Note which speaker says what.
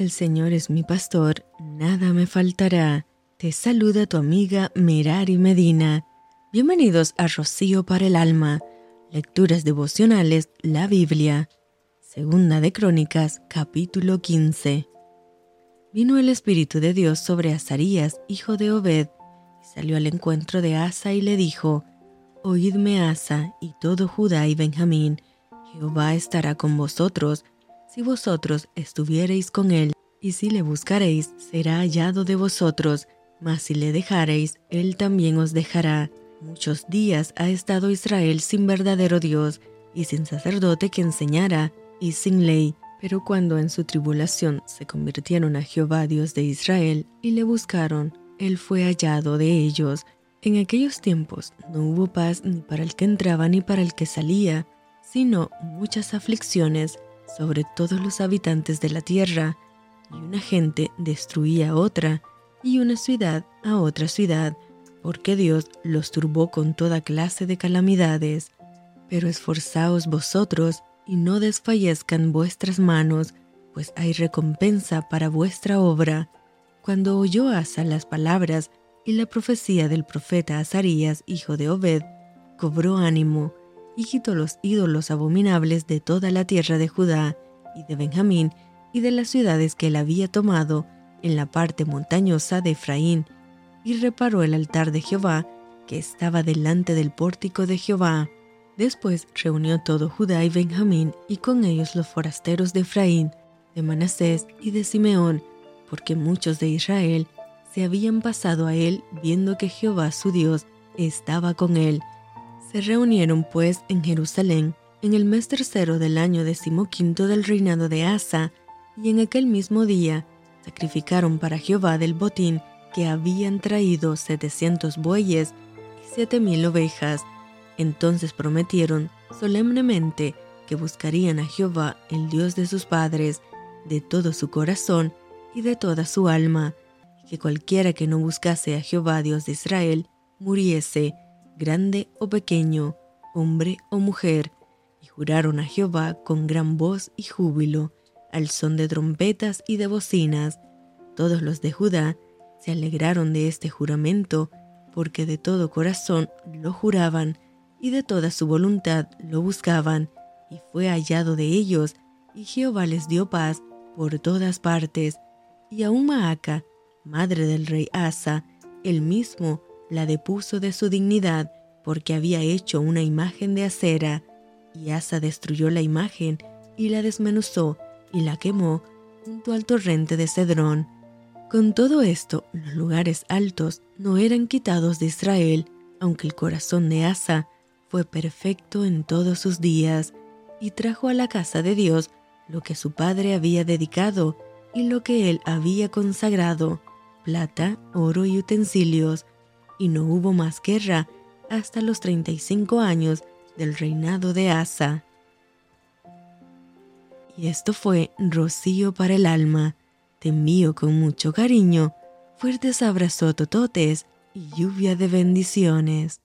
Speaker 1: El Señor es mi pastor, nada me faltará. Te saluda tu amiga Merari Medina. Bienvenidos a Rocío para el Alma, Lecturas Devocionales, la Biblia. Segunda de Crónicas, capítulo 15. Vino el Espíritu de Dios sobre Azarías, hijo de Obed, y salió al encuentro de Asa y le dijo, Oídme Asa y todo Judá y Benjamín, Jehová estará con vosotros, si vosotros estuviereis con él, y si le buscareis, será hallado de vosotros, mas si le dejareis, él también os dejará. Muchos días ha estado Israel sin verdadero Dios, y sin sacerdote que enseñara, y sin ley. Pero cuando en su tribulación se convirtieron a Jehová Dios de Israel, y le buscaron, él fue hallado de ellos. En aquellos tiempos no hubo paz ni para el que entraba ni para el que salía, sino muchas aflicciones sobre todos los habitantes de la tierra, y una gente destruía a otra, y una ciudad a otra ciudad, porque Dios los turbó con toda clase de calamidades. Pero esforzaos vosotros, y no desfallezcan vuestras manos, pues hay recompensa para vuestra obra. Cuando oyó Asa las palabras y la profecía del profeta Azarías, hijo de Obed, cobró ánimo, y quitó los ídolos abominables de toda la tierra de Judá y de Benjamín y de las ciudades que él había tomado en la parte montañosa de Efraín, y reparó el altar de Jehová que estaba delante del pórtico de Jehová. Después reunió todo Judá y Benjamín y con ellos los forasteros de Efraín, de Manasés y de Simeón, porque muchos de Israel se habían pasado a él viendo que Jehová su Dios estaba con él se reunieron pues en Jerusalén en el mes tercero del año decimoquinto del reinado de Asa, y en aquel mismo día sacrificaron para Jehová del botín que habían traído setecientos bueyes y siete mil ovejas. Entonces prometieron solemnemente que buscarían a Jehová, el Dios de sus padres, de todo su corazón y de toda su alma, y que cualquiera que no buscase a Jehová, Dios de Israel, muriese grande o pequeño, hombre o mujer, y juraron a Jehová con gran voz y júbilo, al son de trompetas y de bocinas. Todos los de Judá se alegraron de este juramento, porque de todo corazón lo juraban y de toda su voluntad lo buscaban, y fue hallado de ellos, y Jehová les dio paz por todas partes. Y aun Maaca, madre del rey Asa, el mismo la depuso de su dignidad porque había hecho una imagen de acera, y Asa destruyó la imagen y la desmenuzó y la quemó junto al torrente de Cedrón. Con todo esto, los lugares altos no eran quitados de Israel, aunque el corazón de Asa fue perfecto en todos sus días, y trajo a la casa de Dios lo que su padre había dedicado y lo que él había consagrado, plata, oro y utensilios, y no hubo más guerra hasta los 35 años del reinado de Asa. Y esto fue Rocío para el alma. Te envío con mucho cariño, fuertes abrazos tototes y lluvia de bendiciones.